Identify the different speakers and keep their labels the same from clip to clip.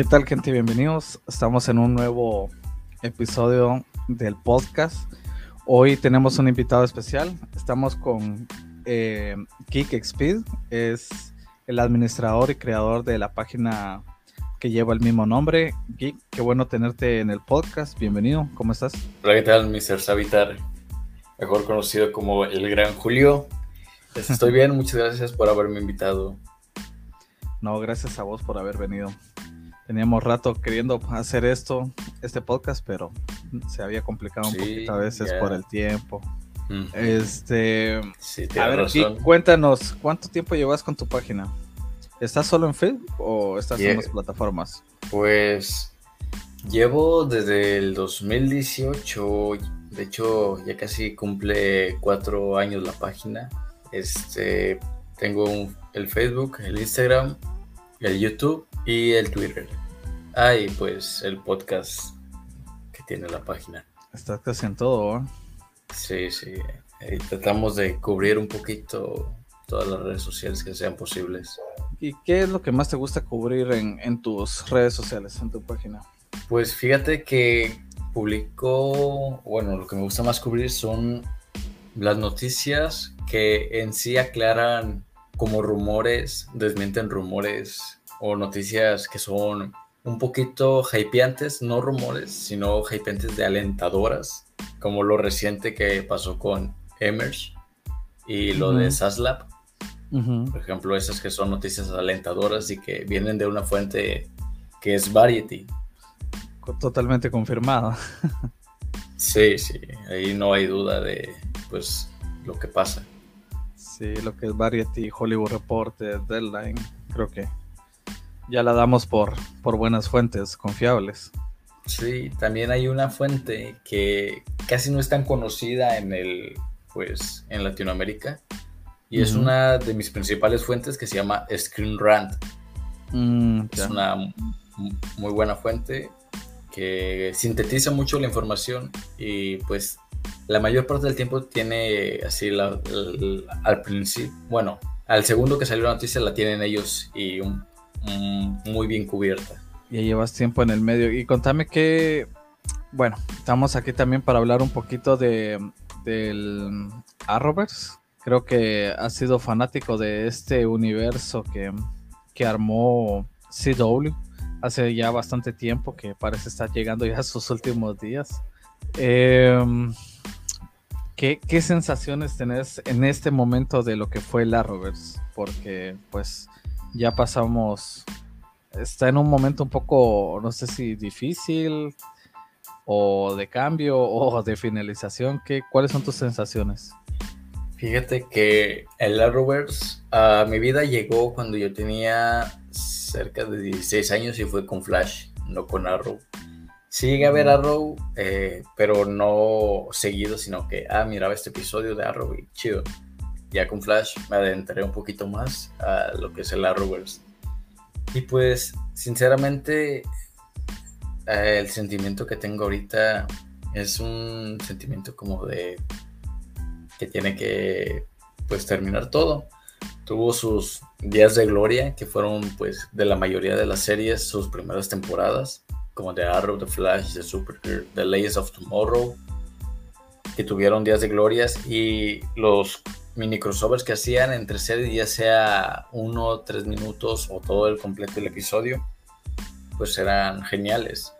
Speaker 1: ¿Qué tal gente? Bienvenidos. Estamos en un nuevo episodio del podcast. Hoy tenemos un invitado especial. Estamos con eh, Geek Speed. Es el administrador y creador de la página que lleva el mismo nombre. Geek, qué bueno tenerte en el podcast. Bienvenido. ¿Cómo estás?
Speaker 2: Hola, ¿qué tal, Mr. Savitar? Mejor conocido como el Gran Julio. Estoy bien, muchas gracias por haberme invitado.
Speaker 1: No, gracias a vos por haber venido. Teníamos rato queriendo hacer esto, este podcast, pero se había complicado un poquito a veces por el tiempo. Este, a ver, cuéntanos, ¿cuánto tiempo llevas con tu página? ¿Estás solo en Facebook o estás en las plataformas?
Speaker 2: Pues llevo desde el 2018, de hecho ya casi cumple cuatro años la página. Este, tengo el Facebook, el Instagram, el YouTube y el Twitter. Ah, y pues el podcast que tiene la página.
Speaker 1: Estás casi en todo, ¿eh?
Speaker 2: Sí, sí. tratamos de cubrir un poquito todas las redes sociales que sean posibles.
Speaker 1: ¿Y qué es lo que más te gusta cubrir en, tus redes sociales, en tu página?
Speaker 2: Pues fíjate que publico, bueno, lo que me gusta más cubrir son las noticias que en sí aclaran como rumores, desmienten rumores o noticias que son un poquito hypeantes, no rumores, sino hypeantes de alentadoras, como lo reciente que pasó con Emerge y lo de Saslab. Por ejemplo, esas que son noticias alentadoras y que vienen de una fuente que es Variety.
Speaker 1: Totalmente confirmada.
Speaker 2: sí, sí, ahí no hay duda de pues lo que pasa.
Speaker 1: Sí, lo que es Variety, Hollywood Reporter, Deadline, creo que ya la damos por, por buenas fuentes confiables.
Speaker 2: Sí, también hay una fuente que casi no es tan conocida en el, pues, en Latinoamérica. Y es una de mis principales fuentes que se llama Screen Rant. Mm, es una muy buena fuente que sintetiza mucho la información y pues la mayor parte del tiempo tiene así al principio, bueno, al segundo que salió la noticia la tienen ellos y un muy bien cubierta.
Speaker 1: Ya llevas tiempo en el medio. Y contame que, bueno, estamos aquí también para hablar un poquito de del Arrowverse. Creo que has sido fanático de este universo que, que armó CW hace ya bastante tiempo, que parece estar llegando ya a sus últimos días. Em, ¿qué, ¿Qué sensaciones tenés en este momento de lo que fue el Arrowverse? Porque, pues, ya pasamos, está en un momento un poco, no sé si difícil o de cambio o de finalización. ¿Qué, ¿Cuáles son tus sensaciones?
Speaker 2: Fíjate que el Arrowverse a mi vida llegó cuando yo tenía cerca de 16 años y fue con Flash, no con Arrow. Sí llegué a ver Arrow, eh, pero no seguido, sino que, ah, miraba este episodio de Arrow y chido ya con Flash me adentré un poquito más a lo que es el Arrowverse. Y pues, sinceramente, eh, el sentimiento que tengo ahorita es un sentimiento como de que tiene que pues terminar todo. Tuvo sus días de gloria, que fueron pues de la mayoría de las series, sus primeras temporadas, como The Arrow, The Flash, The Supergirl, The Legends of Tomorrow, que tuvieron días de glorias y los mini crossovers que hacían entre series, ya sea uno, tres minutos o todo el completo del episodio, pues eran geniales.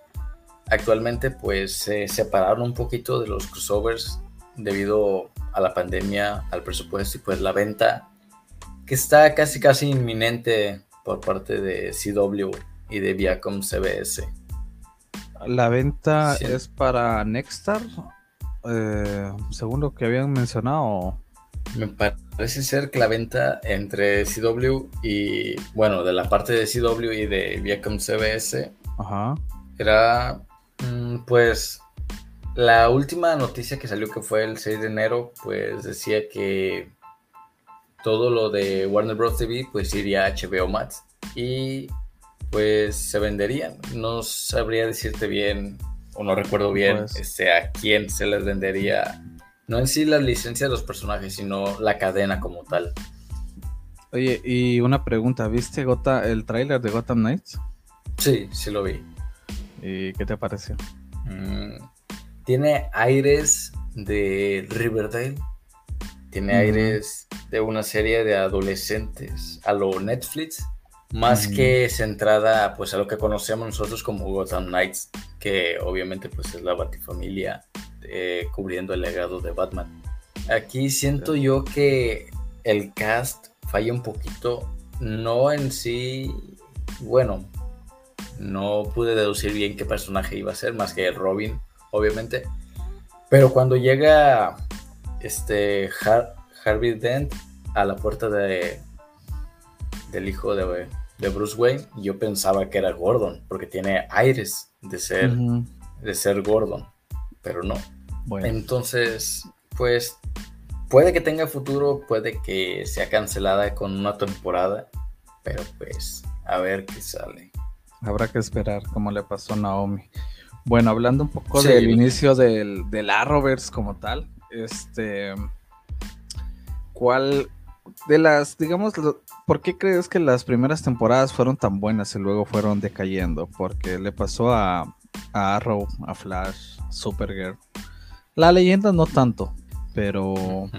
Speaker 2: Actualmente pues se separaron un poquito de los crossovers debido a la pandemia, al presupuesto y pues la venta que está casi casi inminente por parte de CW y de Viacom CBS.
Speaker 1: La venta es para Nexstar, eh, según lo que habían mencionado.
Speaker 2: Me parece ser que la venta entre CW y, bueno, de la parte de CW y de Viacom CBS era, mm, pues, la última noticia que salió que fue el 6 de enero, pues decía que todo lo de Warner Bros. TV, pues iría a HBO Max y pues se venderían. No sabría decirte bien, o no recuerdo bien, pues este, a quién se les vendería no en sí la licencia de los personajes, sino la cadena como tal.
Speaker 1: Oye, y una pregunta, ¿viste Gota, el tráiler de Gotham Knights?
Speaker 2: Sí, sí lo vi.
Speaker 1: ¿Y qué te pareció?
Speaker 2: Mm, tiene aires de Riverdale. Tiene aires de una serie de adolescentes a lo Netflix, más que centrada pues a lo que conocemos nosotros como Gotham Knights, que obviamente pues es la Batifamilia eh, cubriendo el legado de Batman. Aquí siento yo que el cast falla un poquito, no en sí, bueno, no pude deducir bien qué personaje iba a ser, más que Robin, obviamente. Pero cuando llega este Harvey Dent a la puerta de, del hijo de, de, Bruce Wayne, yo pensaba que era Gordon, porque tiene aires de ser, de ser Gordon, pero no. Entonces, pues puede que tenga futuro, puede que sea cancelada con una temporada, pero pues a ver qué sale.
Speaker 1: Habrá que esperar cómo le pasó a Naomi. Bueno, hablando un poco del inicio del, del Arrowverse como tal, este, ¿cuál de las, digamos, por qué crees que las primeras temporadas fueron tan buenas y luego fueron decayendo? Porque le pasó a, a Arrow, a Flash, Supergirl. La leyenda no tanto, pero...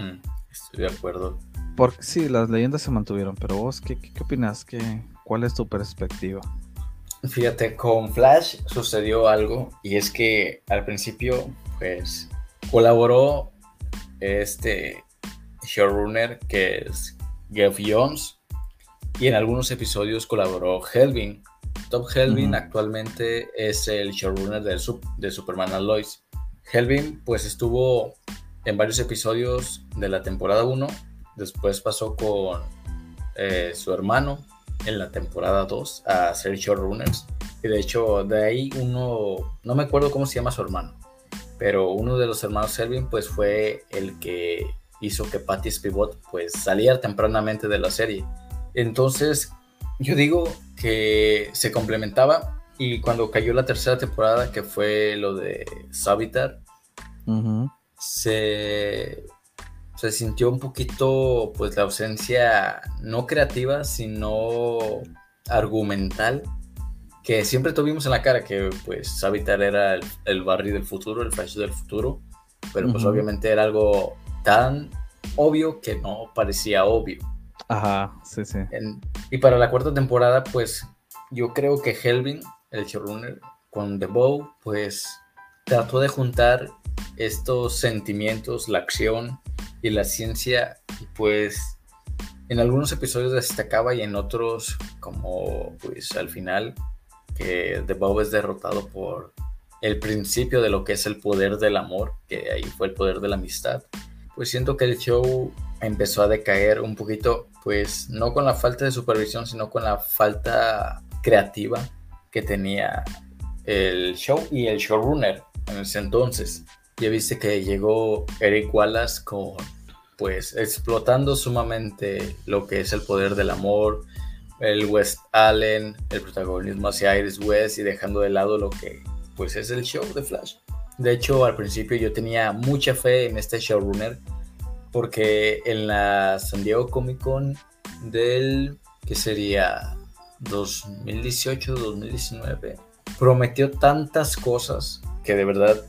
Speaker 2: Estoy de acuerdo.
Speaker 1: Porque sí, las leyendas se mantuvieron, pero vos, ¿qué, qué, opinas? ¿Qué, ¿Cuál es tu perspectiva?
Speaker 2: Fíjate, con Flash sucedió algo y es que al principio, pues, colaboró este showrunner que es Jeff Jones y en algunos episodios colaboró Helvin. Top Helvin actualmente es el showrunner de, de Superman and Lois. Helvin pues estuvo en varios episodios de la temporada 1, después pasó con eh, su hermano en la temporada 2 a ser showrunners. Y de hecho, de ahí uno, no me acuerdo cómo se llama su hermano, pero uno de los hermanos Selvin pues fue el que hizo que Patty Spivot pues saliera tempranamente de la serie. Entonces, yo digo que se complementaba y cuando cayó la tercera temporada, que fue lo de Savitar, se se sintió un poquito pues la ausencia no creativa, sino argumental que siempre tuvimos en la cara que pues Savitar era el, Barry del futuro, el Flash del futuro, pero pues obviamente era algo tan obvio que no parecía obvio.
Speaker 1: Ajá, sí, sí.
Speaker 2: y para la cuarta temporada pues yo creo que Helvin, el showrunner, con The Bow pues trató de juntar estos sentimientos, la acción, y la ciencia, pues en algunos episodios destacaba y en otros, como pues al final, que The Bob es derrotado por el principio de lo que es el poder del amor, que ahí fue el poder de la amistad. Pues siento que el show empezó a decaer un poquito, pues no con la falta de supervisión, sino con la falta creativa que tenía el show y el showrunner en ese entonces. Ya viste que llegó Eric Wallace con, pues, explotando sumamente lo que es el poder del amor, el West Allen, el protagonismo hacia Iris West y dejando de lado lo que, pues, es el show de Flash. De hecho, al principio yo tenía mucha fe en este showrunner porque en la San Diego Comic Con del, que sería 2018-2019, prometió tantas cosas que de verdad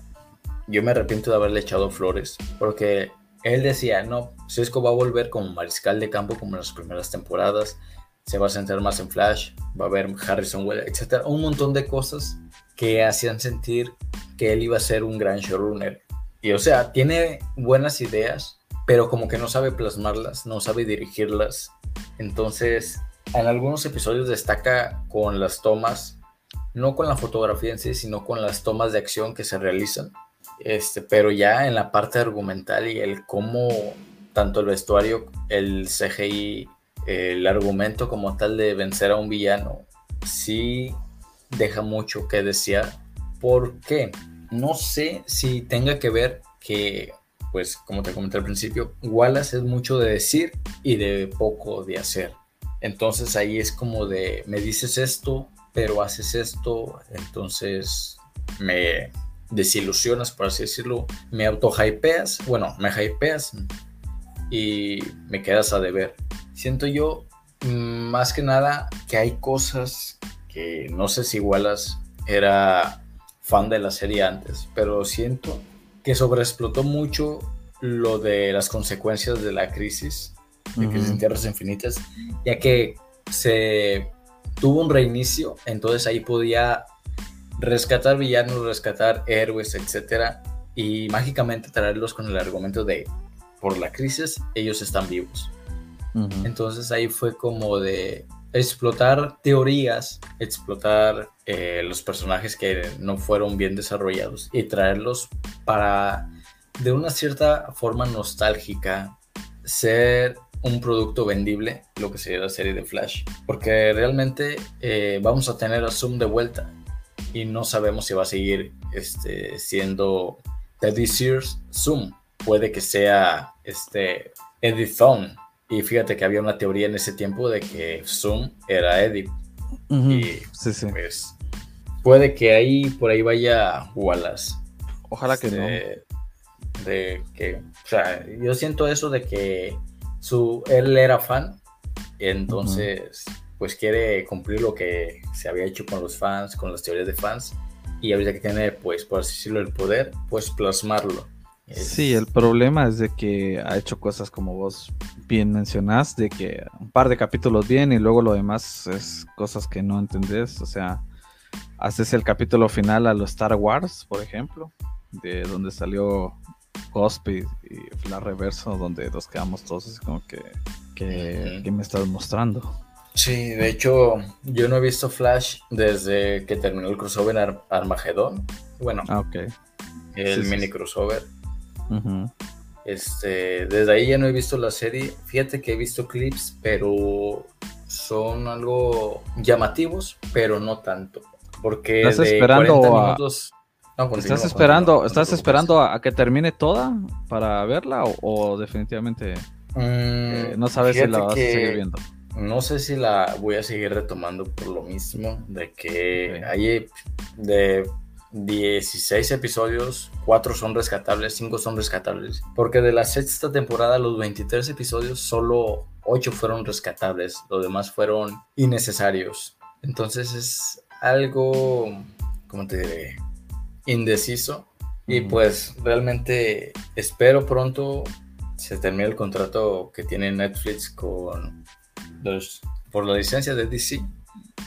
Speaker 2: yo me arrepiento de haberle echado flores, porque él decía, no, Cisco va a volver como mariscal de campo como en las primeras temporadas, se va a centrar más en Flash, va a ver Harrison Wells, etc. Un montón de cosas que hacían sentir que él iba a ser un gran showrunner. Y o sea, tiene buenas ideas, pero como que no sabe plasmarlas, no sabe dirigirlas. Entonces, en algunos episodios destaca con las tomas, no con la fotografía en sí, sino con las tomas de acción que se realizan este, pero ya en la parte argumental y el cómo tanto el vestuario, el CGI, el argumento como tal de vencer a un villano, sí deja mucho que desear. ¿Por qué? No sé si tenga que ver que, pues como te comenté al principio, Wallace es mucho de decir y de poco de hacer. Entonces ahí es como de, me dices esto, pero haces esto, entonces me, desilusionas, por así decirlo, me auto-hypeas, bueno, me hypeas y me quedas a deber. Siento yo, mm, más que nada, que hay cosas que no sé si Wallace era fan de la serie antes, pero siento que sobreexplotó mucho lo de las consecuencias de la crisis, de crisis en tierras infinitas, ya que se tuvo un reinicio, entonces ahí podía rescatar villanos, rescatar héroes, etcétera, y mágicamente traerlos con el argumento de por la crisis ellos están vivos. Entonces ahí fue como de explotar teorías, explotar eh, los personajes que no fueron bien desarrollados y traerlos para, de una cierta forma nostálgica, ser un producto vendible, lo que sería la serie de Flash. Porque realmente eh, vamos a tener a Zoom de vuelta y no sabemos si va a seguir este, siendo Teddy Sears Zoom. Puede que sea este, Eddie Thawne y fíjate que había una teoría en ese tiempo de que Zoom era Eddie. Y pues puede que ahí por ahí vaya Wallace.
Speaker 1: Ojalá que no.
Speaker 2: Este, de que, o sea, yo siento eso de que su, él era fan, entonces pues quiere cumplir lo que se había hecho con los fans, con las teorías de fans, y ahorita que tiene, pues, por así decirlo, el poder, pues plasmarlo.
Speaker 1: Sí, el problema es de que ha hecho cosas como vos bien mencionás, de que un par de capítulos bien y luego lo demás es cosas que no entendés. O sea, haces el capítulo final a los Star Wars, por ejemplo, de donde salió Ghost y, la reverso, donde nos quedamos todos así como que, que, me estás mostrando.
Speaker 2: Sí, de hecho, yo no he visto Flash desde que terminó el crossover Armagedón. Bueno,
Speaker 1: ah,
Speaker 2: el mini crossover. Este, desde ahí ya no he visto la serie. Fíjate que he visto clips, pero son algo llamativos, pero no tanto. Porque
Speaker 1: ¿Estás esperando a... ¿Estás esperando, ¿estás esperando a, que termine toda para verla o, definitivamente mm, eh, no sabes si la vas a seguir viendo?
Speaker 2: No sé si la voy a seguir retomando por lo mismo, de que hay de 16 episodios, 4 son rescatables, 5 son rescatables. Porque de la sexta temporada, los 23 episodios, solo 8 fueron rescatables. Los demás fueron innecesarios. Entonces es algo, ¿cómo te diré? Indeciso. Y pues realmente espero pronto se termine el contrato que tiene Netflix con los, por la licencia de DC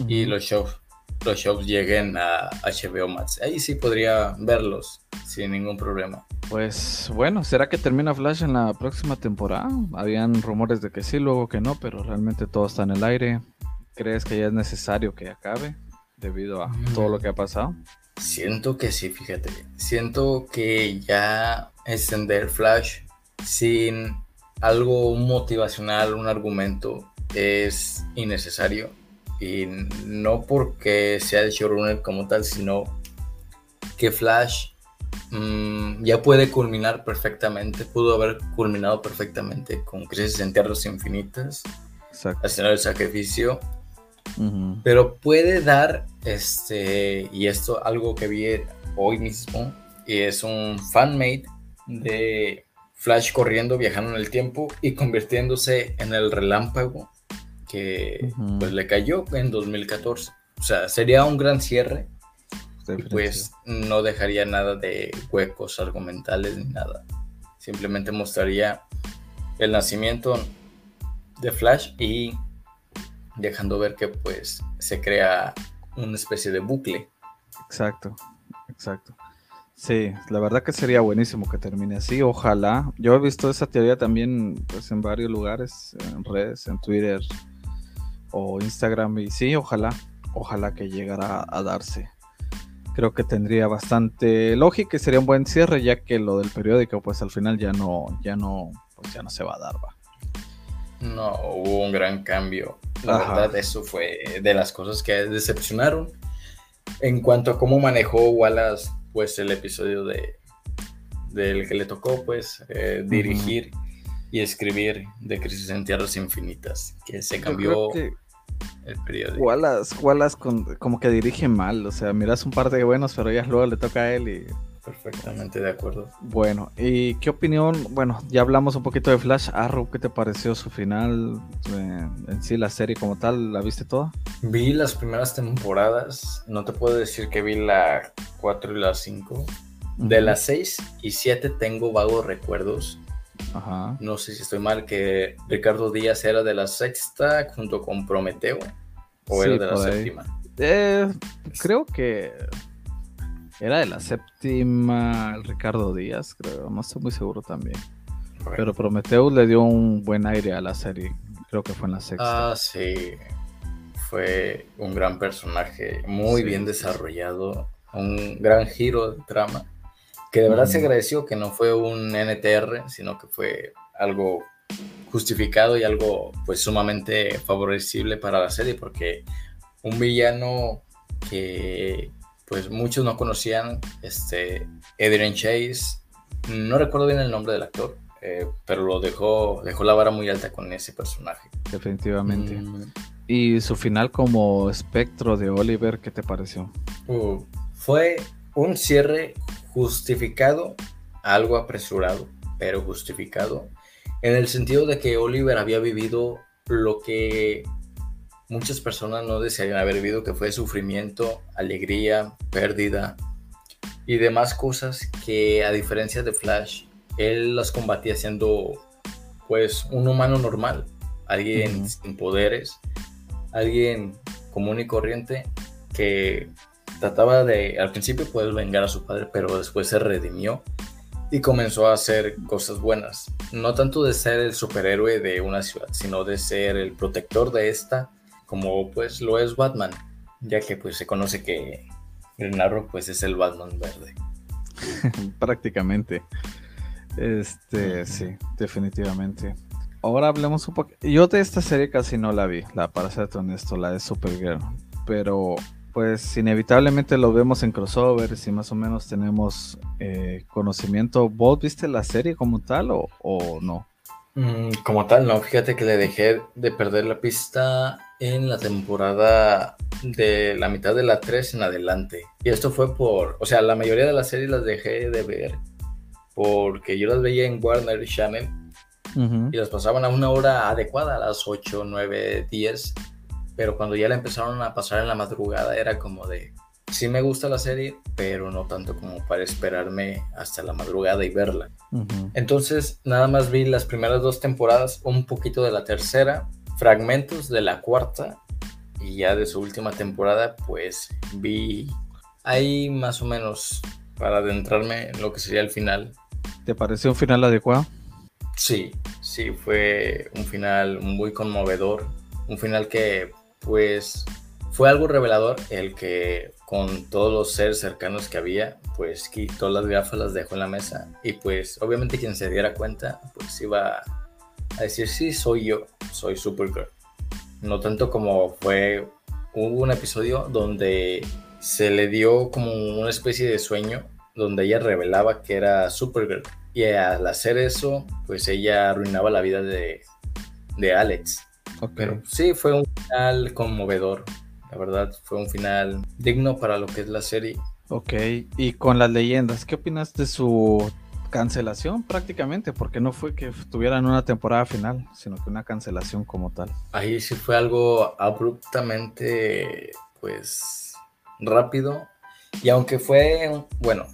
Speaker 2: y los shows los shows lleguen a HBO Max. Ahí sí podría verlos sin ningún problema.
Speaker 1: Pues bueno, ¿será que termina Flash en la próxima temporada? Habían rumores de que sí, luego que no, pero realmente todo está en el aire. ¿Crees que ya es necesario que acabe debido a mm. todo lo que ha pasado?
Speaker 2: Siento que sí, fíjate. Siento que ya extender Flash sin algo motivacional, un argumento, es innecesario. Y no porque sea el showrunner como tal, sino que Flash mm, ya puede culminar perfectamente, pudo haber culminado perfectamente con Crisis en Tierras Infinitas, haciendo el sacrificio, pero puede dar, este, y esto algo que vi hoy mismo, y es un fanmade de Flash corriendo, viajando en el tiempo y convirtiéndose en el relámpago que pues le cayó en 2014. O sea, sería un gran cierre. Y pues no dejaría nada de huecos argumentales ni nada. Simplemente mostraría el nacimiento de Flash y dejando ver que pues se crea una especie de bucle.
Speaker 1: Exacto, exacto. Sí, la verdad que sería buenísimo que termine así, ojalá. Yo he visto esa teoría también pues en varios lugares, en redes, en Twitter, o Instagram y sí, ojalá, ojalá que llegara a darse. Creo que tendría bastante lógica y sería un buen cierre ya que lo del periódico pues al final ya no, ya no, pues ya no se va a dar, va.
Speaker 2: No, hubo un gran cambio. La verdad, eso fue de las cosas que decepcionaron. En cuanto a cómo manejó Wallace, pues el episodio de del que le tocó, pues, eh, dirigir y escribir de Crisis en Tierras Infinitas, que se cambió el periódico.
Speaker 1: Wallace, Wallace como que dirige mal, o sea, miras un par de buenos, pero ya luego le toca a él y
Speaker 2: perfectamente de acuerdo.
Speaker 1: Bueno, ¿y qué opinión? Bueno, ya hablamos un poquito de Flash Arrow, ¿qué te pareció su final? Eh, en sí, la serie como tal, ¿la viste toda?
Speaker 2: Vi las primeras temporadas, no te puedo decir que vi la 4 y la 5. De las 6 y 7 tengo vagos recuerdos. Ajá. No sé si estoy mal, que Ricardo Díaz era de la sexta junto con Prometeo, o era de la séptima.
Speaker 1: Eh, creo que era de la séptima Ricardo Díaz, creo. No estoy muy seguro también. Pero Prometheus le dio un buen aire a la serie. Creo que fue en la sexta.
Speaker 2: Ah, sí. Fue un gran personaje, muy bien desarrollado, un gran giro de trama, que de verdad se agradeció que no fue un NTR, sino que fue algo justificado y algo pues sumamente favorecible para la serie, porque un villano que pues muchos no conocían, este, Adrian Chase, no recuerdo bien el nombre del actor, eh, pero lo dejó, dejó la vara muy alta con ese personaje.
Speaker 1: Definitivamente. Mm. ¿Y su final como espectro de Oliver, qué te pareció?
Speaker 2: Uh, fue un cierre justificado, algo apresurado, pero justificado, en el sentido de que Oliver había vivido lo que muchas personas no desearían haber vivido, que fue sufrimiento, alegría, pérdida y demás cosas que a diferencia de Flash, él las combatía siendo pues un humano normal, alguien sin poderes, alguien común y corriente que trataba de al principio poder vengar a su padre, pero después se redimió y comenzó a hacer cosas buenas. No tanto de ser el superhéroe de una ciudad, sino de ser el protector de esta como pues lo es Batman, ya que pues se conoce que Green Arrow pues es el Batman verde.
Speaker 1: Prácticamente. Este, sí, definitivamente. Ahora hablemos un poco. Yo de esta serie casi no la vi, la para ser honesto, la de Supergirl. Pero pues inevitablemente lo vemos en crossovers y más o menos tenemos eh, conocimiento. ¿Vos viste la serie como tal o no?
Speaker 2: Mm, como tal, no. Fíjate que le dejé de perder la pista en la temporada de la mitad de la 3 en adelante. Y esto fue por, o sea, la mayoría de las series las dejé de ver porque yo las veía en Warner Channel y las pasaban a una hora adecuada, a las 8, 9, 10. Pero cuando ya la empezaron a pasar en la madrugada era como de, sí me gusta la serie, pero no tanto como para esperarme hasta la madrugada y verla. Entonces, nada más vi las primeras dos temporadas, un poquito de la tercera fragmentos de la cuarta y ya de su última temporada, pues vi ahí más o menos para adentrarme en lo que sería el final.
Speaker 1: ¿Te pareció un final adecuado?
Speaker 2: Sí, sí, fue un final muy conmovedor, un final que pues fue algo revelador el que con todos los seres cercanos que había, pues quitó las gafas, las dejó en la mesa y pues obviamente quien se diera cuenta pues iba a decir, sí, soy yo, soy Supergirl. No tanto como fue, hubo un episodio donde se le dio como una especie de sueño donde ella revelaba que era Supergirl. Y al hacer eso, pues ella arruinaba la vida de, de Alex. Pero sí, fue un final conmovedor. La verdad, fue un final digno para lo que es la serie.
Speaker 1: Ok, y con las leyendas, ¿qué opinas de su cancelación prácticamente, porque no fue que tuvieran una temporada final, sino que una cancelación como tal.
Speaker 2: Ahí sí fue algo abruptamente, pues, rápido. Y aunque fue, bueno,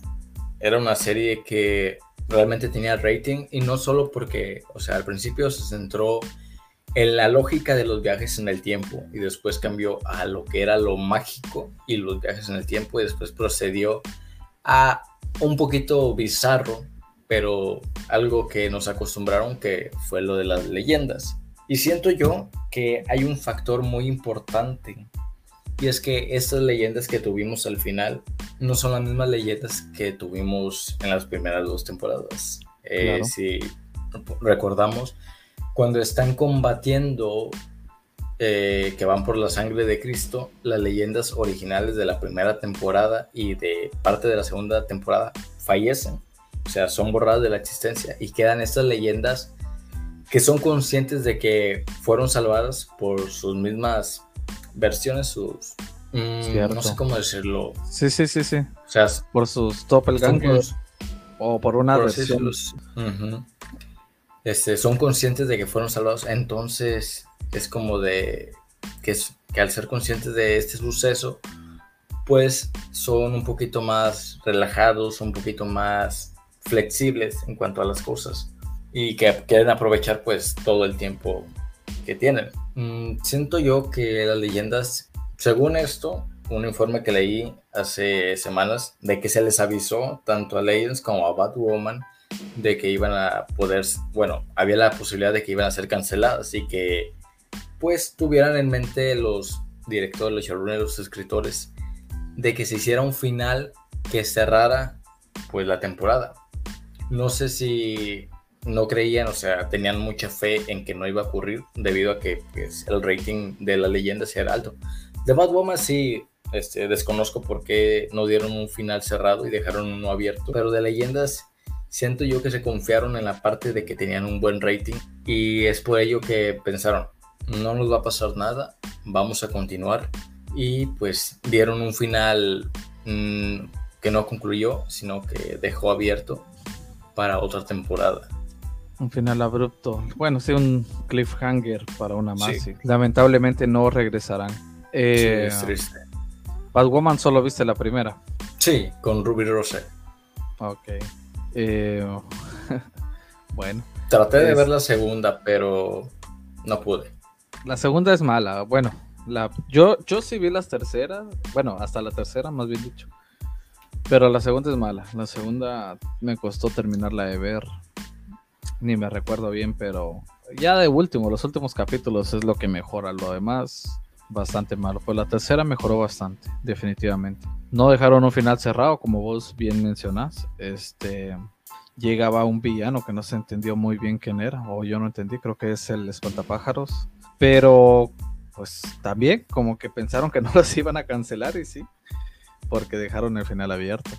Speaker 2: era una serie que realmente tenía rating y no solo porque, o sea, al principio se centró en la lógica de los viajes en el tiempo y después cambió a lo que era lo mágico y los viajes en el tiempo y después procedió a un poquito bizarro pero algo que nos acostumbraron que fue lo de las leyendas. Y siento yo que hay un factor muy importante y es que estas leyendas que tuvimos al final no son las mismas leyendas que tuvimos en las primeras dos temporadas. Eh, si recordamos, cuando están combatiendo eh, que van por la sangre de Cristo, las leyendas originales de la primera temporada y de parte de la segunda temporada fallecen o sea, son borradas de la existencia y quedan estas leyendas que son conscientes de que fueron salvadas por sus mismas versiones, sus Mm, no sé cómo decirlo.
Speaker 1: Sí, sí, sí, sí.
Speaker 2: O sea,
Speaker 1: por sus doppelgangers o por una versión.
Speaker 2: Este, son conscientes de que fueron salvados, entonces es como de que, es, que al ser conscientes de este suceso, pues son un poquito más relajados, un poquito más flexibles en cuanto a las cosas y que quieren aprovechar pues todo el tiempo que tienen. Mm, siento yo que las leyendas, según esto, un informe que leí hace semanas de que se les avisó tanto a Legends como a Batwoman de que iban a poder, bueno, había la posibilidad de que iban a ser canceladas y que pues tuvieran en mente los directores, los showrunners, los escritores, de que se hiciera un final que cerrara pues la temporada. No sé si no creían, o sea, tenían mucha fe en que no iba a ocurrir debido a que pues, el rating de la leyenda era alto. De Batwoman sí, este, desconozco por qué no dieron un final cerrado y dejaron uno abierto, pero de leyendas siento yo que se confiaron en la parte de que tenían un buen rating y es por ello que pensaron, no nos va a pasar nada, vamos a continuar y pues dieron un final mm, que no concluyó, sino que dejó abierto para otra temporada.
Speaker 1: Un final abrupto. Bueno, sí, un cliffhanger para una más. Lamentablemente no regresarán. Eh, sí, es triste. Batwoman solo viste la primera.
Speaker 2: Sí, con Ruby Rose.
Speaker 1: Ok. Eh, bueno.
Speaker 2: Traté de ver la segunda, pero no pude.
Speaker 1: La segunda es mala. Bueno, la, yo, yo sí vi las terceras. Bueno, hasta la tercera, más bien dicho. Pero la segunda es mala. La segunda me costó terminarla de ver ni me recuerdo bien, pero ya de último, los últimos capítulos es lo que mejora, lo demás bastante malo. Pues la tercera mejoró bastante, definitivamente. No dejaron un final cerrado, como vos bien mencionás. Este llegaba un villano que no se entendió muy bien quién era, o yo no entendí, creo que es el espantapájaros. Pero pues también como que pensaron que no los iban a cancelar y sí, porque dejaron el final abierto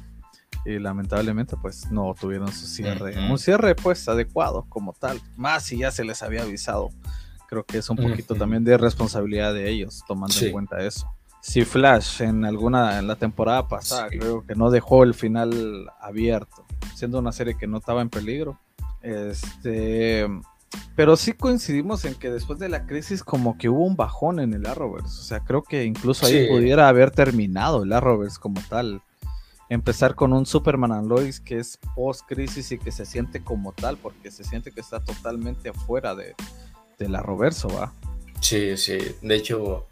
Speaker 1: y lamentablemente pues no tuvieron su cierre, un cierre pues adecuado como tal, más si ya se les había avisado. Creo que es un poquito también de responsabilidad de ellos tomando en cuenta eso. Si Flash en alguna en la temporada pasada creo que no dejó el final abierto, siendo una serie que no estaba en peligro. Este, pero sí coincidimos en que después de la crisis como que hubo un bajón en el Arrowverse, o sea, creo que incluso ahí pudiera haber terminado el Arrowverse como tal. Empezar con un Superman and Lois que es post crisis y que se siente como tal, porque se siente que está totalmente afuera de, de la Roverso, ¿va?
Speaker 2: Sí, sí. De hecho,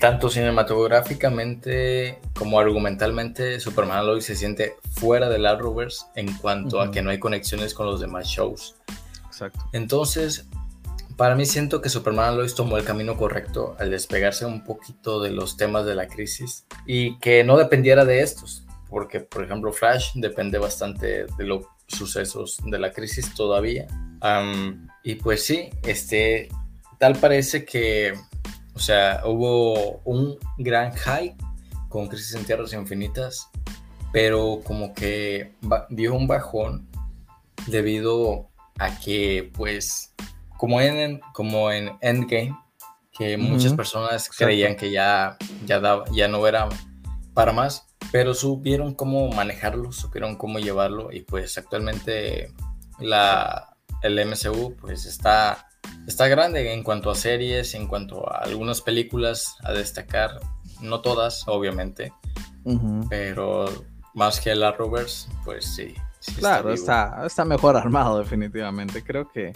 Speaker 2: tanto cinematográficamente como argumentalmente, Superman Lois se siente fuera de la Arrowverse en cuanto a que no hay conexiones con los demás shows.
Speaker 1: Exacto.
Speaker 2: Entonces, para mí siento que Superman Lois tomó el camino correcto al despegarse un poquito de los temas de la crisis y que no dependiera de estos porque por ejemplo Flash depende bastante de los sucesos de la crisis todavía. Y pues sí, este, tal parece que, o sea, hubo un gran hype con Crisis en Tierras Infinitas, pero como que dio un bajón debido a que, pues, como en, como en Endgame, que muchas personas creían que ya, ya, daba, ya no era para más, pero supieron cómo manejarlo, supieron cómo llevarlo y pues actualmente la, el MCU pues está, está grande en cuanto a series, en cuanto a algunas películas a destacar, no todas obviamente, pero más que la Rovers pues sí.
Speaker 1: claro, está, está, mejor armado definitivamente, creo que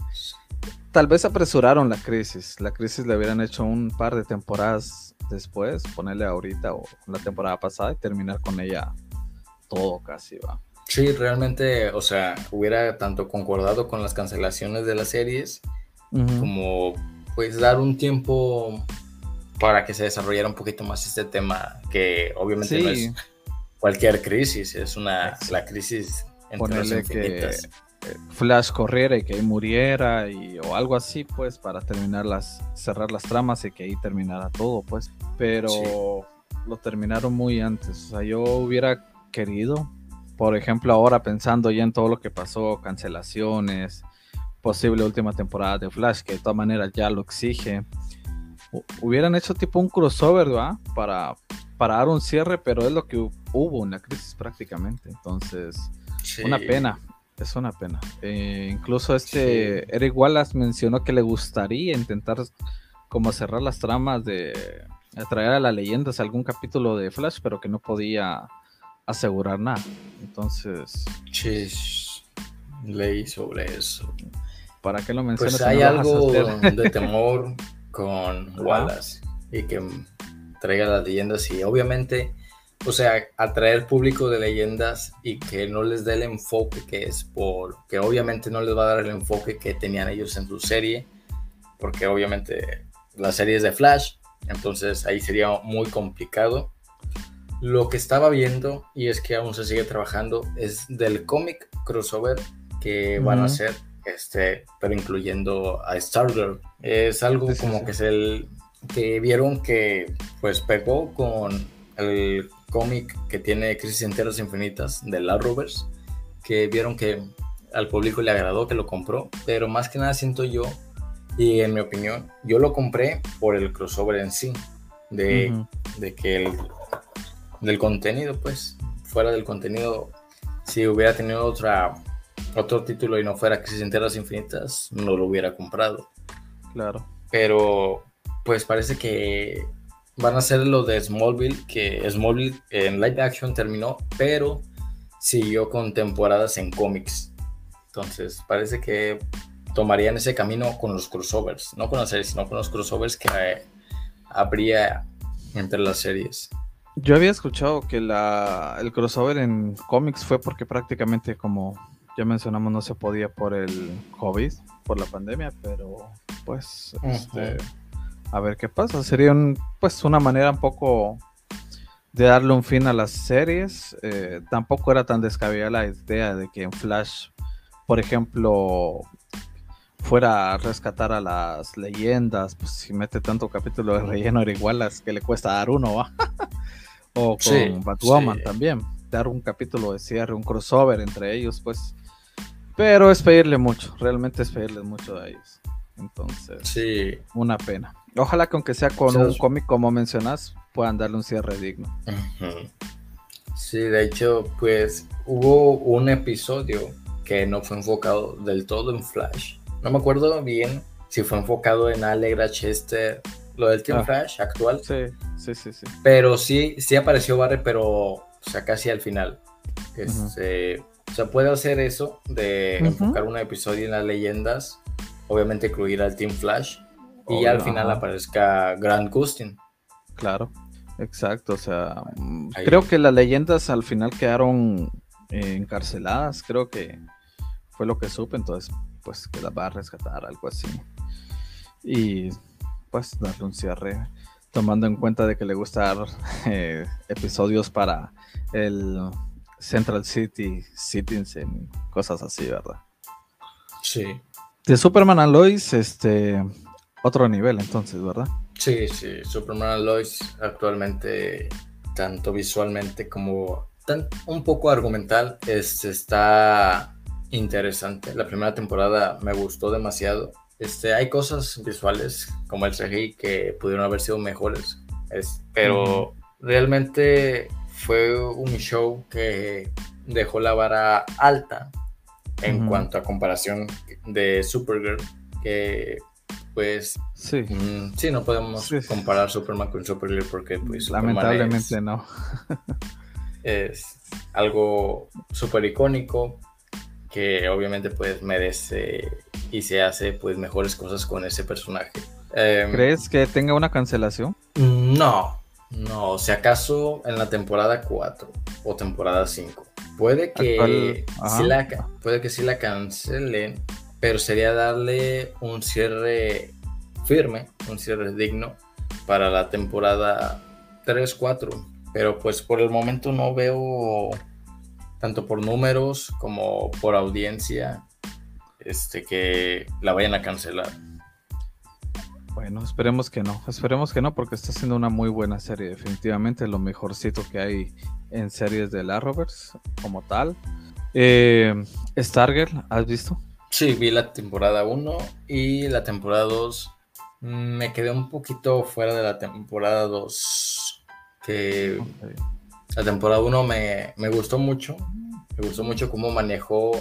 Speaker 1: tal vez apresuraron la crisis, la crisis le hubieran hecho un par de temporadas después, ponerle ahorita o la temporada pasada y terminar con ella todo casi, va.
Speaker 2: Sí, realmente, o sea, hubiera tanto concordado con las cancelaciones de las series como pues dar un tiempo para que se desarrollara un poquito más este tema que obviamente no es cualquier crisis, es una la crisis
Speaker 1: entre las infinitas. Flash corriera y que ahí muriera y, o algo así, pues, para terminar las, cerrar las tramas y que ahí terminara todo, pues. Pero lo terminaron muy antes. O sea, yo hubiera querido, por ejemplo, ahora pensando ya en todo lo que pasó, cancelaciones, posible última temporada de Flash, que de todas maneras ya lo exige. Hubieran hecho tipo un crossover, ¿verdad? Para para dar un cierre, pero es lo que hubo una crisis prácticamente. Entonces, una pena, es una pena. Eh, incluso este Eric Wallace mencionó que le gustaría intentar como cerrar las tramas de traer a las leyendas algún capítulo de Flash, pero que no podía asegurar nada. Entonces,
Speaker 2: Chis, leí sobre eso.
Speaker 1: ¿Para qué lo mencionas?
Speaker 2: Pues hay algo de temor con Wallace y que traiga las leyendas y obviamente, o sea, atraer público de leyendas y que no les dé el enfoque que es por, que obviamente no les va a dar el enfoque que tenían ellos en su serie, porque obviamente la serie es de Flash, entonces ahí sería muy complicado. Lo que estaba viendo, y es que aún se sigue trabajando, es del cómic crossover que van a hacer, este, pero incluyendo a Stargirl. Es algo como que es el que vieron que pues pegó con el cómic que tiene Crisis en Tierras Infinitas de la Rovers, que vieron que al público le agradó, que lo compró, pero más que nada siento yo, y en mi opinión, yo lo compré por el crossover en sí, de, de que el del contenido, pues, fuera del contenido, si hubiera tenido otra, otro título y no fuera Crisis en Tierras Infinitas, no lo hubiera comprado.
Speaker 1: Claro.
Speaker 2: Pero pues parece que van a hacer lo de Smallville, que Smallville en live action terminó, pero siguió con temporadas en cómics. Entonces parece que tomarían ese camino con los crossovers, no con las series, sino con los crossovers que habría entre las series.
Speaker 1: Yo había escuchado que la, el crossover en cómics fue porque prácticamente como ya mencionamos no se podía por el COVID, por la pandemia, pero pues este, a ver qué pasa. Sería pues una manera un poco de darle un fin a las series. Eh, tampoco era tan descabellada la idea de que en Flash, por ejemplo, fuera a rescatar a las leyendas, pues si mete tanto capítulo de relleno era igual las que le cuesta dar uno, ¿va? o con Batwoman también, dar un capítulo de cierre, un crossover entre ellos, pues. Pero es pedirle mucho, realmente es pedirle mucho a ellos. Entonces,
Speaker 2: sí.
Speaker 1: una pena. Ojalá que aunque sea con un cómic como mencionas, puedan darle un cierre digno.
Speaker 2: Sí, de hecho, pues hubo un episodio que no fue enfocado del todo en Flash. No me acuerdo bien si fue enfocado en Allegra Chester, lo del Team ah. Flash actual.
Speaker 1: Sí, sí, sí, sí.
Speaker 2: Pero sí, sí apareció Barry, pero o sea, casi al final. Este, O sea, puede hacer eso de enfocar un episodio en las leyendas, obviamente incluir al Team Flash y al final aparezca Grant Gustin.
Speaker 1: Claro, exacto. O sea, creo que las leyendas al final quedaron eh, encarceladas. Creo que fue lo que supe. Entonces, pues que las va a rescatar, algo así. Y pues darle un cierre. Tomando en cuenta de que le gusta dar eh, episodios para el Central City Citizen, cosas así, ¿verdad?
Speaker 2: Sí.
Speaker 1: De Superman a Lois, este, otro nivel entonces, ¿verdad?
Speaker 2: Sí, sí, Superman Lois actualmente, tanto visualmente como un poco argumental, este, está interesante. La primera temporada me gustó demasiado. Este, hay cosas visuales como el CGI que pudieron haber sido mejores, pero realmente fue un show que dejó la vara alta en cuanto a comparación de Supergirl, que pues
Speaker 1: sí,
Speaker 2: mm, sí no podemos comparar Superman con Supergirl porque pues
Speaker 1: lamentablemente no.
Speaker 2: es algo súper icónico que obviamente pues merece y se hace pues mejores cosas con ese personaje.
Speaker 1: Em, ¿Crees que tenga una cancelación?
Speaker 2: No, no, si acaso en la temporada 4 o temporada 5. Puede que, la, puede que sí la cancelen, pero sería darle un cierre firme, un cierre digno para la temporada 3-4. Pero pues por el momento no veo, tanto por números como por audiencia, este, que la vayan a cancelar.
Speaker 1: Bueno, esperemos que no, esperemos que no, porque está siendo una muy buena serie, definitivamente lo mejorcito que hay en series de la Roberts como tal. Eh, Stargirl, ¿has visto?
Speaker 2: Sí, vi la temporada 1 y la temporada 2. Me quedé un poquito fuera de la temporada 2. que la temporada 1 me, me gustó mucho, me gustó mucho cómo manejó,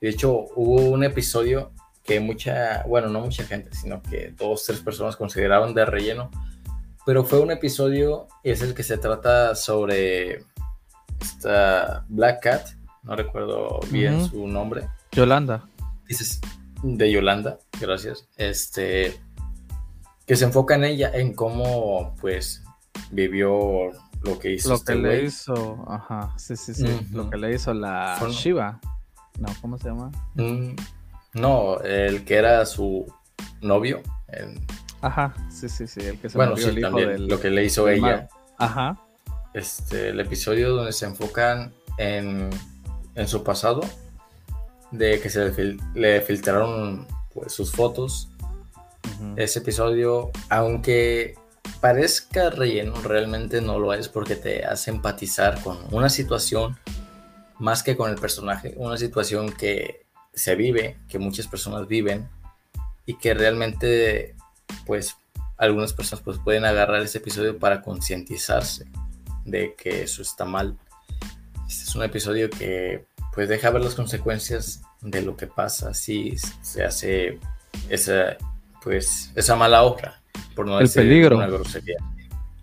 Speaker 2: de hecho hubo un episodio que mucha, bueno, no mucha gente, sino que dos, tres personas consideraban de relleno, pero fue un episodio, es el que se trata sobre esta Black Cat, no recuerdo bien su nombre.
Speaker 1: Yolanda.
Speaker 2: Dices, de Yolanda, gracias. Este, que se enfoca en ella, en cómo, pues, vivió lo que hizo.
Speaker 1: Lo que este le hizo, ajá, sí, sí, sí, lo que le hizo la Shiva. No, ¿cómo se llama?
Speaker 2: Mm, no, el que era su novio.
Speaker 1: Ajá, sí, sí, sí, el que se
Speaker 2: bueno, sí, el hijo del, lo que le hizo ella.
Speaker 1: Ajá.
Speaker 2: Este, el episodio donde se enfocan en, en su pasado, de que se le, filtraron pues, sus fotos. Ese episodio, aunque parezca relleno, realmente no lo es porque te hace empatizar con una situación más que con el personaje, una situación que se vive, que muchas personas viven y que realmente pues algunas personas pues pueden agarrar ese episodio para concientizarse de que eso está mal. Este es un episodio que pues deja ver las consecuencias de lo que pasa si se hace esa pues esa mala obra por no
Speaker 1: el decir peligro.
Speaker 2: una grosería.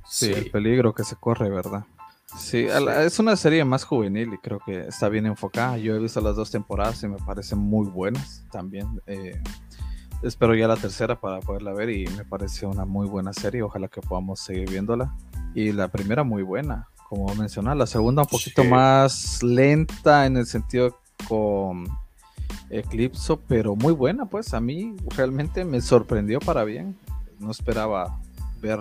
Speaker 1: Sí, el peligro que se corre, ¿verdad? Sí, es una serie más juvenil y creo que está bien enfocada. Yo he visto las dos temporadas y me parecen muy buenas también. Eh, espero ya la tercera para poderla ver y me parece una muy buena serie. Ojalá que podamos seguir viéndola. Y la primera muy buena, como mencionaba. La segunda un poquito más lenta en el sentido con Eclipso, pero muy buena. Pues a mí realmente me sorprendió para bien. No esperaba ver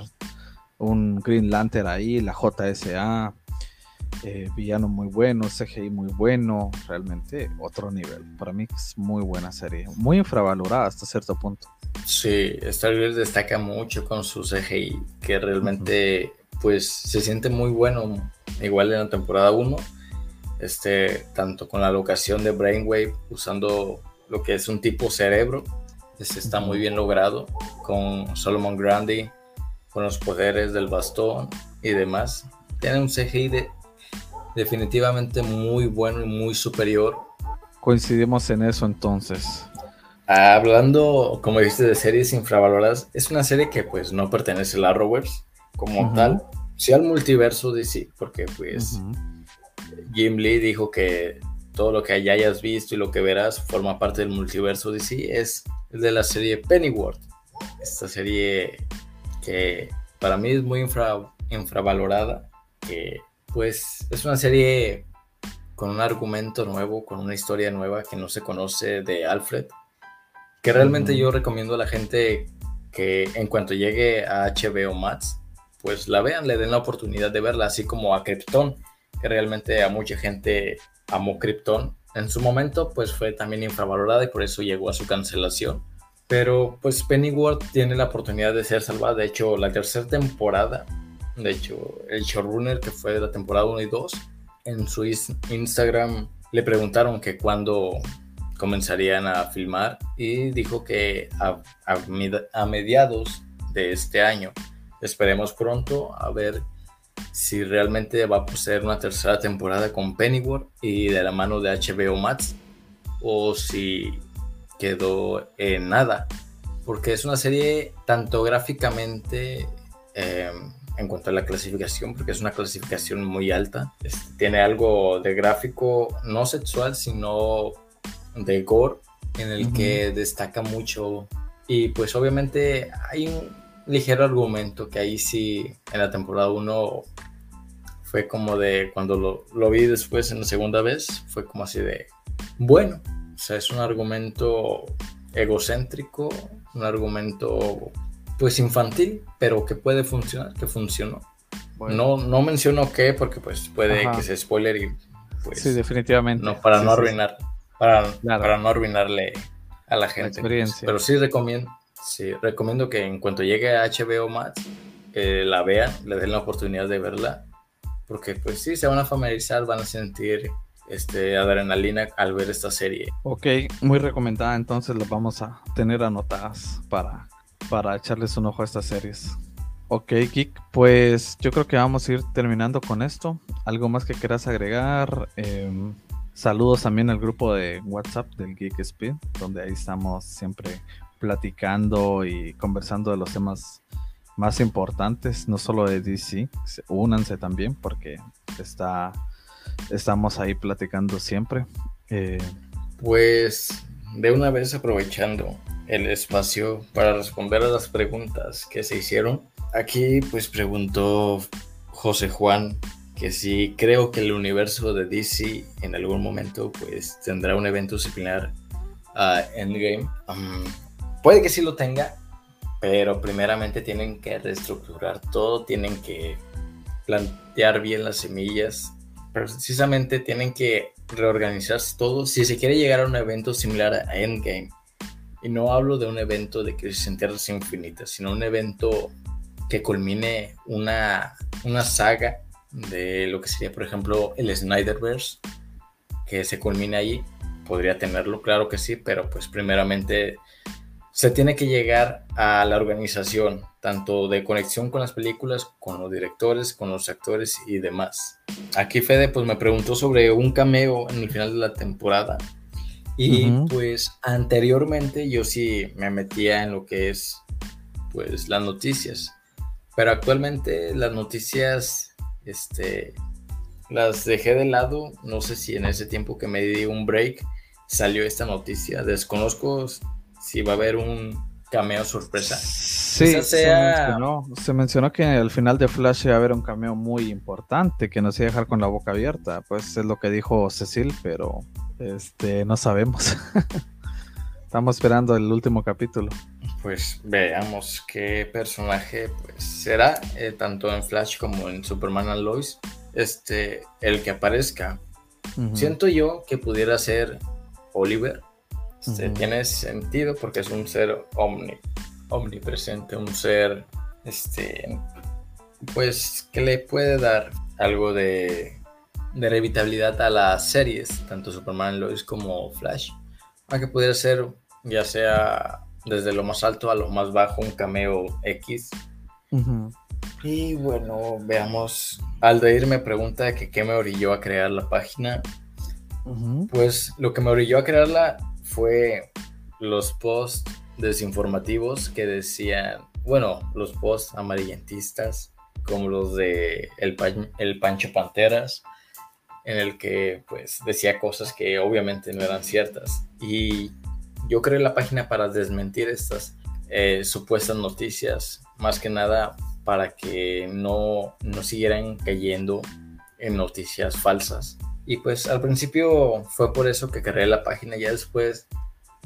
Speaker 1: un Green Lantern ahí, la JSA, eh, villano muy bueno, CGI muy bueno, realmente otro nivel. Para mí es muy buena serie, muy infravalorada hasta cierto punto.
Speaker 2: Sí, Star Wars destaca mucho con su CGI, que realmente pues se siente muy bueno, igual en la temporada 1, este, tanto con la locación de Brainwave, usando lo que es un tipo cerebro, está muy bien logrado, con Solomon Grandi, con los poderes del bastón y demás. Tiene un CGI de definitivamente muy bueno y muy superior.
Speaker 1: Coincidimos en eso entonces.
Speaker 2: Hablando, como dijiste, de series infravaloradas, es una serie que pues no pertenece a la Arrowverse como tal, sí al multiverso de sí, porque pues Jim Lee dijo que todo lo que hayas visto y lo que verás forma parte del multiverso sí, es el de la serie Pennyworth. Esta serie que para mí es muy infravalorada, que pues es una serie con un argumento nuevo, con una historia nueva que no se conoce de Alfred, que realmente yo recomiendo a la gente que en cuanto llegue a HBO Max, pues la vean, le den la oportunidad de verla, así como a Krypton, que realmente a mucha gente amó Krypton. En su momento, pues fue también infravalorada y por eso llegó a su cancelación. Pero pues Pennyworth tiene la oportunidad de ser salvada. De hecho, la tercera temporada de hecho, el showrunner que fue de la temporada 1 y 2, en su Instagram le preguntaron que cuándo comenzarían a filmar y dijo que a, a, mediados de este año. Esperemos pronto a ver si realmente va a poseer una tercera temporada con Pennyworth y de la mano de HBO Max o si quedó en nada. Porque es una serie tanto gráficamente em, en cuanto a la clasificación, porque es una clasificación muy alta. tiene algo de gráfico no sexual, sino de gore, en el que destaca mucho. Y pues obviamente hay un ligero argumento que ahí sí, en la temporada 1 fue como de, cuando lo, lo vi después en la segunda vez, fue como así de, bueno, o sea, es un argumento egocéntrico, un argumento pues infantil, pero que puede funcionar, que funcionó. No, no menciono qué, porque pues puede que se spoiler y pues.
Speaker 1: Sí, definitivamente.
Speaker 2: No, para no arruinar, Para, para, no arruinarle a la gente. pero sí recomiendo, sí, recomiendo que en cuanto llegue a HBO Max, la vean, le den la oportunidad de verla. Porque pues sí, se van a familiarizar, van a sentir este, adrenalina al ver esta serie.
Speaker 1: Ok, muy recomendada, entonces las vamos a tener anotadas para para echarles un ojo a estas series. Ok, Geek, pues yo creo que vamos a ir terminando con esto. ¿Algo más que quieras agregar? Em, saludos también al grupo de WhatsApp del Geek Speed, donde ahí estamos siempre platicando y conversando de los temas más importantes, no solo de DC. Únanse también porque está, estamos ahí platicando siempre. Eh,
Speaker 2: pues de una vez aprovechando el espacio para responder a las preguntas que se hicieron. Aquí pues preguntó José Juan que si creo que el universo de DC en algún momento pues tendrá un evento similar a Endgame. Puede que sí lo tenga, pero primeramente tienen que reestructurar todo, tienen que plantear bien las semillas, precisamente tienen que reorganizarse todo si se quiere llegar a un evento similar a Endgame y no hablo de un evento de Crisis en Tierras Infinitas, sino un evento que culmine una, una saga de lo que sería, por ejemplo, el Snyderverse, que se culmine ahí. Podría tenerlo, claro que sí, pero pues primeramente se tiene que llegar a la organización, tanto de conexión con las películas, con los directores, con los actores y demás. Aquí Fede pues me preguntó sobre un cameo en el final de la temporada y pues anteriormente yo sí me metía en lo que es pues las noticias. Pero actualmente las noticias este las dejé de lado, no sé si en ese tiempo que me di un break salió esta noticia, desconozco si va a haber un cameo sorpresa.
Speaker 1: Sí, se, mencionó, se mencionó que al final de Flash iba a haber un cameo muy importante que nos iba a dejar con la boca abierta, pues es lo que dijo Cecil, pero este, no sabemos. Estamos esperando el último capítulo.
Speaker 2: Pues veamos qué personaje pues, será, eh, tanto en Flash como en Superman and Lois, este, el que aparezca. Siento yo que pudiera ser Oliver. Este, tiene sentido porque es un ser omni, omnipresente, un ser este, pues que le puede dar algo de de revitabilidad a las series, tanto Superman, Lois como Flash. Aunque pudiera ser ya sea desde lo más alto a lo más bajo, un cameo X. Y bueno, veamos. Aldeir me pregunta que qué me orilló a crear la página. Pues lo que me orilló a crearla fue los posts desinformativos que decían, bueno, los posts amarillentistas, como los de El, el Pancho Panteras, en el que pues decía cosas que obviamente no eran ciertas. Y yo creé la página para desmentir estas eh, supuestas noticias, más que nada para que no, no siguieran cayendo en noticias falsas. Y pues al principio fue por eso que creé la página, ya después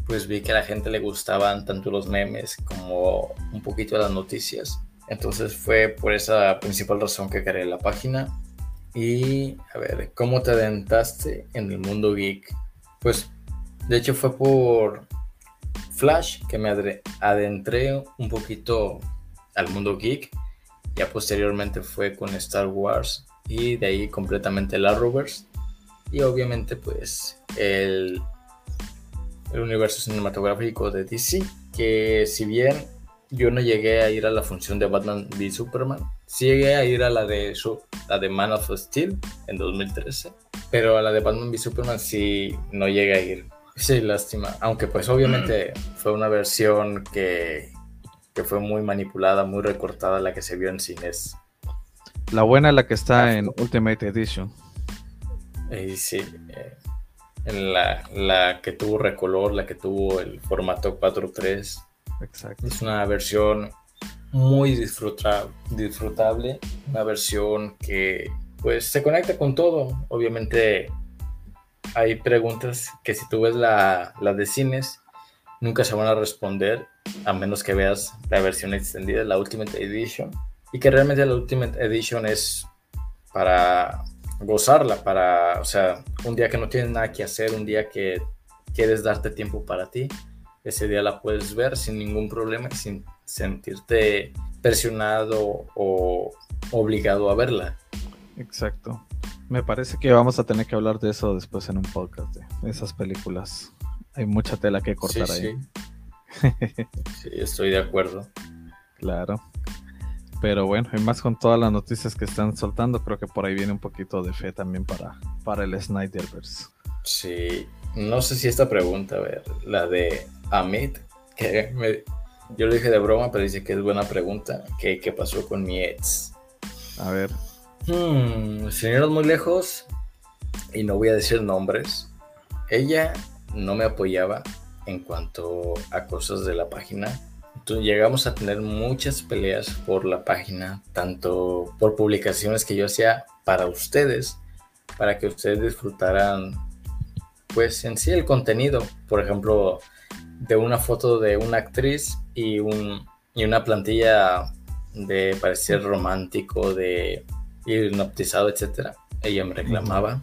Speaker 2: pues vi que a la gente le gustaban tanto los memes como un poquito las noticias. Entonces fue por esa principal razón que creé la página y a ver, ¿cómo te adentraste en el mundo geek? Pues de hecho fue por Flash que me adentré un poquito al mundo geek. Ya posteriormente fue con Star Wars y de ahí completamente la Rovers. Y obviamente pues el, el universo cinematográfico de DC, que si bien yo no llegué a ir a la función de Batman v Superman. Sí llegué a ir a la de, la de Man of Steel en 2013, pero a la de Batman v Superman sí no llegué a ir. Sí, lástima. Aunque pues obviamente mm. fue una versión que, que, fue muy manipulada, muy recortada la que se vio en cines.
Speaker 1: La buena es la que está en Ultimate Edition.
Speaker 2: Y sí, eh, en la, la que tuvo recolor, la que tuvo el formato 4.3
Speaker 1: Exacto.
Speaker 2: Es una versión muy disfrutable, una versión que pues se conecta con todo. Obviamente hay preguntas que si tú ves la, la de cines nunca se van a responder a menos que veas la versión extendida, la Ultimate Edition. Y que realmente la Ultimate Edition es para gozarla, para, o sea, un día que no tienes nada que hacer, un día que quieres darte tiempo para ti, ese día la puedes ver sin ningún problema sin sentirte presionado o obligado a verla.
Speaker 1: Exacto. Me parece que vamos a tener que hablar de eso después en un podcast, de esas películas. Hay mucha tela que cortar ahí.
Speaker 2: Sí. sí, estoy de acuerdo.
Speaker 1: Claro. Pero bueno, y más con todas las noticias que están soltando, creo que por ahí viene un poquito de fe también para, para el Snyderverse.
Speaker 2: Sí, no sé si esta pregunta, a ver, la de Amit, que yo le dije de broma, pero dice que es buena pregunta, que qué pasó con mi ex.
Speaker 1: A ver.
Speaker 2: Hmm, muy lejos, y no voy a decir nombres, ella no me apoyaba en cuanto a cosas de la página llegamos a tener muchas peleas por la página, tanto por publicaciones que yo hacía para ustedes, para que ustedes disfrutaran, pues en sí el contenido, por ejemplo, de una foto de una actriz y, un, y una plantilla de parecer romántico, de hipnotizado, etc. Ella me reclamaba.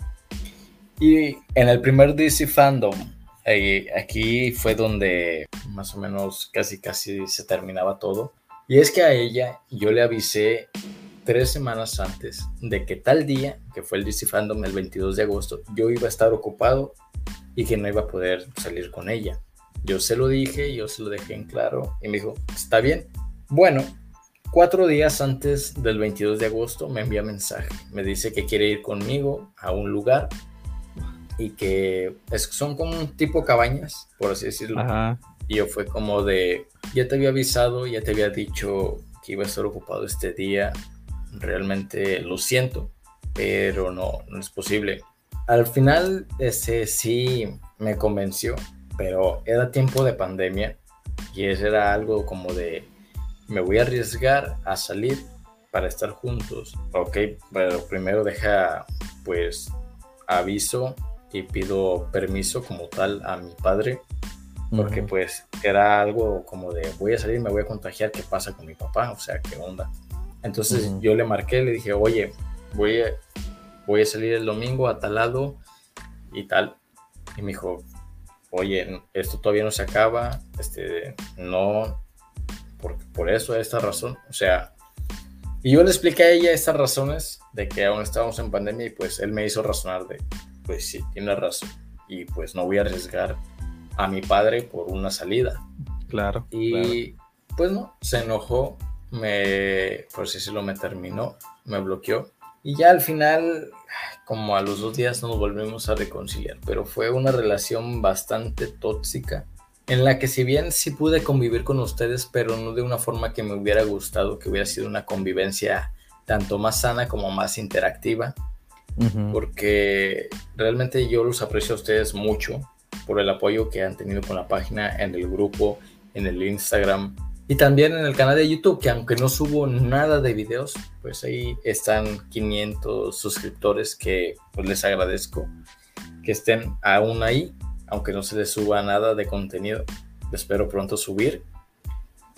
Speaker 2: Y en el primer DC Fandom, aquí fue donde más o menos casi casi se terminaba todo. Y es que a ella yo le avisé tres semanas antes de que tal día, que fue el DC el 22 de agosto, yo iba a estar ocupado y que no iba a poder salir con ella. Yo se lo dije, yo se lo dejé en claro y me dijo, está bien. Bueno, cuatro días antes del 22 de agosto me envía mensaje. Me dice que quiere ir conmigo a un lugar y que son como un tipo cabañas, por así decirlo. Y yo fue como de, ya te había avisado, ya te había dicho que iba a estar ocupado este día, realmente lo siento, pero no, no es posible. Al final, ese sí me convenció, pero era tiempo de pandemia y ese era algo como de, me voy a arriesgar a salir para estar juntos. Ok, pero primero deja pues aviso y pido permiso como tal a mi padre, porque pues era algo como de voy a salir, me voy a contagiar, ¿qué pasa con mi papá? O sea, ¿qué onda? Entonces yo le marqué, le dije, oye, voy a, voy a salir el domingo a tal lado y tal. Y me dijo, oye, esto todavía no se acaba, este, no, por, por eso, esta razón, o sea, y yo le expliqué a ella estas razones de que aún estábamos en pandemia y pues él me hizo razonar de, pues sí, tiene razón. Y pues no voy a arriesgar a mi padre por una salida.
Speaker 1: Claro.
Speaker 2: Y pues no, se enojó, me, por si se lo me terminó, me bloqueó. Y ya al final, como a los dos días nos volvimos a reconciliar, pero fue una relación bastante tóxica, en la que si bien sí pude convivir con ustedes, pero no de una forma que me hubiera gustado, que hubiera sido una convivencia tanto más sana como más interactiva porque realmente yo los aprecio a ustedes mucho por el apoyo que han tenido con la página, en el grupo, en el Instagram y también en el canal de YouTube, que aunque no subo nada de videos, pues ahí están 500 suscriptores que pues les agradezco que estén aún ahí, aunque no se les suba nada de contenido. Espero pronto subir.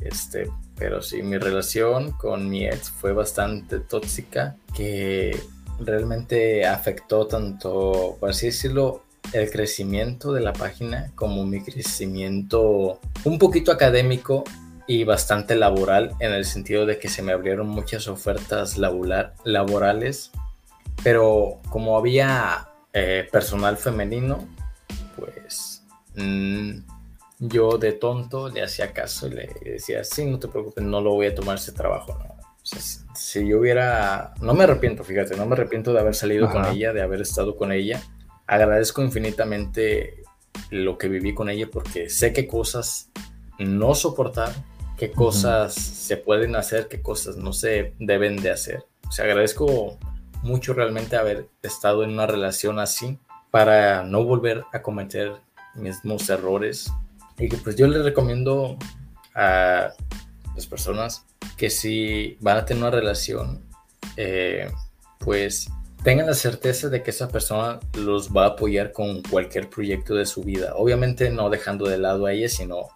Speaker 2: Este, pero sí, mi relación con mi ex fue bastante tóxica, que realmente afectó tanto, por así decirlo, el crecimiento de la página como mi crecimiento un poquito académico y bastante laboral en el sentido de que se me abrieron muchas ofertas laborales, pero como había eh, personal femenino, pues mm, yo de tonto le hacía caso y le decía, sí, no te preocupes, no lo voy a tomar ese trabajo, ¿no? Si yo hubiera, no me arrepiento, fíjate, no me arrepiento de haber salido con ella, de haber estado con ella. Agradezco infinitamente lo que viví con ella porque sé qué cosas no soportar, qué cosas se pueden hacer, qué cosas no se deben de hacer. O sea, agradezco mucho realmente haber estado en una relación así para no volver a cometer mismos errores. Y que pues yo les recomiendo a las personas que si van a tener una relación, eh, pues tengan la certeza de que esa persona los va a apoyar con cualquier proyecto de su vida. Obviamente no dejando de lado a ella, sino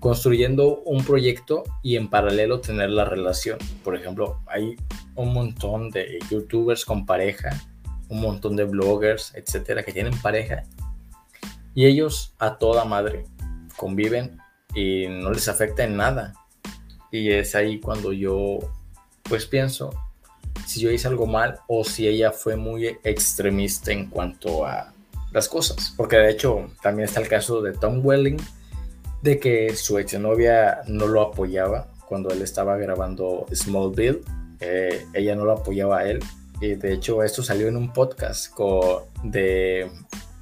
Speaker 2: construyendo un proyecto y en paralelo tener la relación. Por ejemplo, hay un montón de youtubers con pareja, un montón de bloggers, etcétera, que tienen pareja y ellos a toda madre conviven y no les afecta en nada. Y es ahí cuando yo pues pienso si yo hice algo mal o si ella fue muy extremista en cuanto a las cosas. Porque de hecho también está el caso de Tom Welling, de que su exnovia no lo apoyaba cuando él estaba grabando Smallville. Eh, ella no lo apoyaba a él. Y de hecho esto salió en un podcast de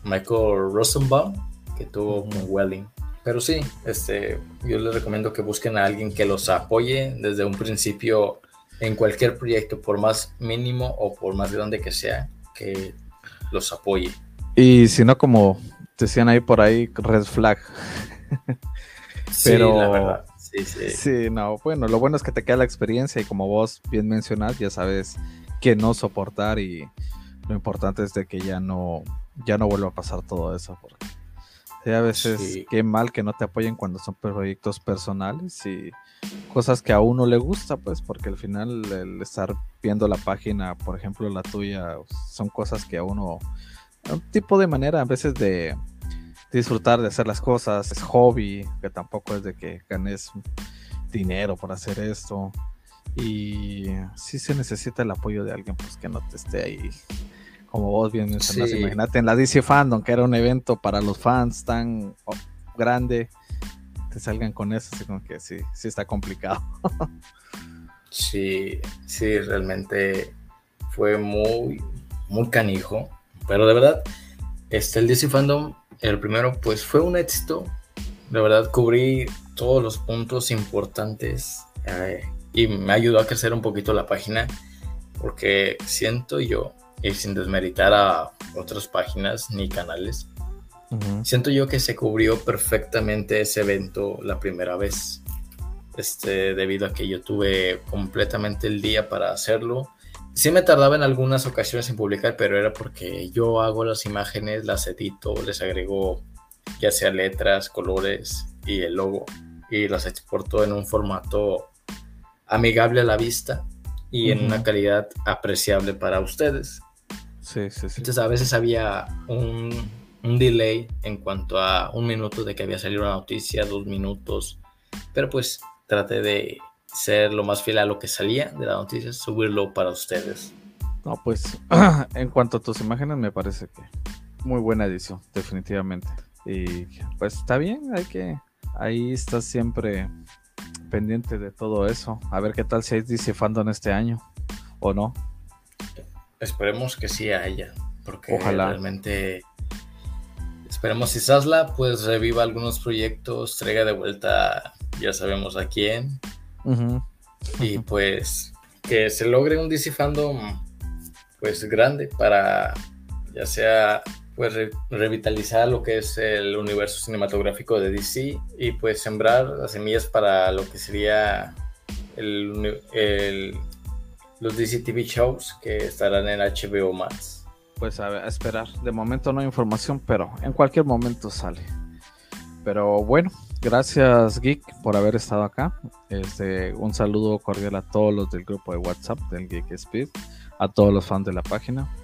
Speaker 2: Michael Rosenbaum que tuvo con Welling. Pero sí, este, yo les recomiendo que busquen a alguien que los apoye desde un principio en cualquier proyecto, por más mínimo o por más grande que sea, que los apoye.
Speaker 1: Y si no, como decían ahí por ahí, red flag.
Speaker 2: Pero, sí, la verdad. Sí, sí.
Speaker 1: sí, no, bueno, lo bueno es que te queda la experiencia y como vos bien mencionas, ya sabes que no soportar y lo importante es de que ya no, ya no vuelva a pasar todo eso. Porque a veces qué mal que no te apoyen cuando son proyectos personales y cosas que a uno le gusta, pues, porque al final el estar viendo la página, por ejemplo, la tuya, son cosas que a uno, un tipo de manera a veces de disfrutar de hacer las cosas, es hobby, que tampoco es de que ganes dinero por hacer esto. Y sí se necesita el apoyo de alguien pues que no te esté ahí como vos bien imagínate en la DC Fandom, que era un evento para los fans tan grande, te salgan con eso, así como que sí, sí está complicado.
Speaker 2: sí, sí, realmente fue muy, muy canijo, pero de verdad, este, el DC Fandom, el primero, pues fue un éxito, de verdad cubrí todos los puntos importantes eh, y me ayudó a crecer un poquito la página, porque siento yo y sin desmeritar a otras páginas ni canales, siento yo que se cubrió perfectamente ese evento la primera vez. Este, debido a que yo tuve completamente el día para hacerlo. Sí me tardaba en algunas ocasiones en publicar, pero era porque yo hago las imágenes, las edito, les agrego ya sea letras, colores y el logo y las exporto en un formato amigable a la vista y en una calidad apreciable para ustedes.
Speaker 1: Sí, sí, sí.
Speaker 2: Entonces a veces había un, un, delay en cuanto a un minuto de que había salido una noticia, dos minutos, pero pues traté de ser lo más fiel a lo que salía de la noticia, subirlo para ustedes.
Speaker 1: No, pues en cuanto a tus imágenes me parece que muy buena edición, definitivamente. Y pues está bien, hay que, ahí estás siempre pendiente de todo eso. A ver qué tal si hay DC Fandom este año o no.
Speaker 2: Esperemos que sí haya, porque realmente esperemos. Si Sasla pues reviva algunos proyectos, traiga de vuelta, ya sabemos a quién, y pues que se logre un DC fandom pues grande para ya sea pues revitalizar lo que es el universo cinematográfico de DC y pues sembrar las semillas para lo que sería el, el los DC TV shows que estarán en HBO Max.
Speaker 1: Pues a, esperar. De momento no hay información, pero en cualquier momento sale. Pero bueno, gracias Geek por haber estado acá. Este, un saludo cordial a todos los del grupo de WhatsApp del Geek Speed, a todos los fans de la página.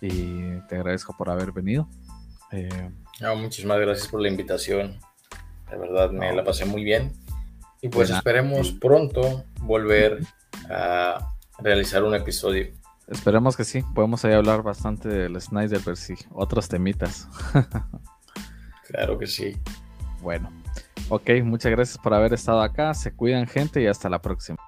Speaker 1: Y te agradezco por haber venido.
Speaker 2: Eh, muchísimas gracias por la invitación. De verdad, me la pasé muy bien. Y pues esperemos pronto volver a realizar un episodio.
Speaker 1: Esperemos que sí, podemos ahí hablar bastante del Snyder y otros temitas.
Speaker 2: claro que sí.
Speaker 1: Bueno, ok, muchas gracias por haber estado acá, se cuidan gente y hasta la próxima.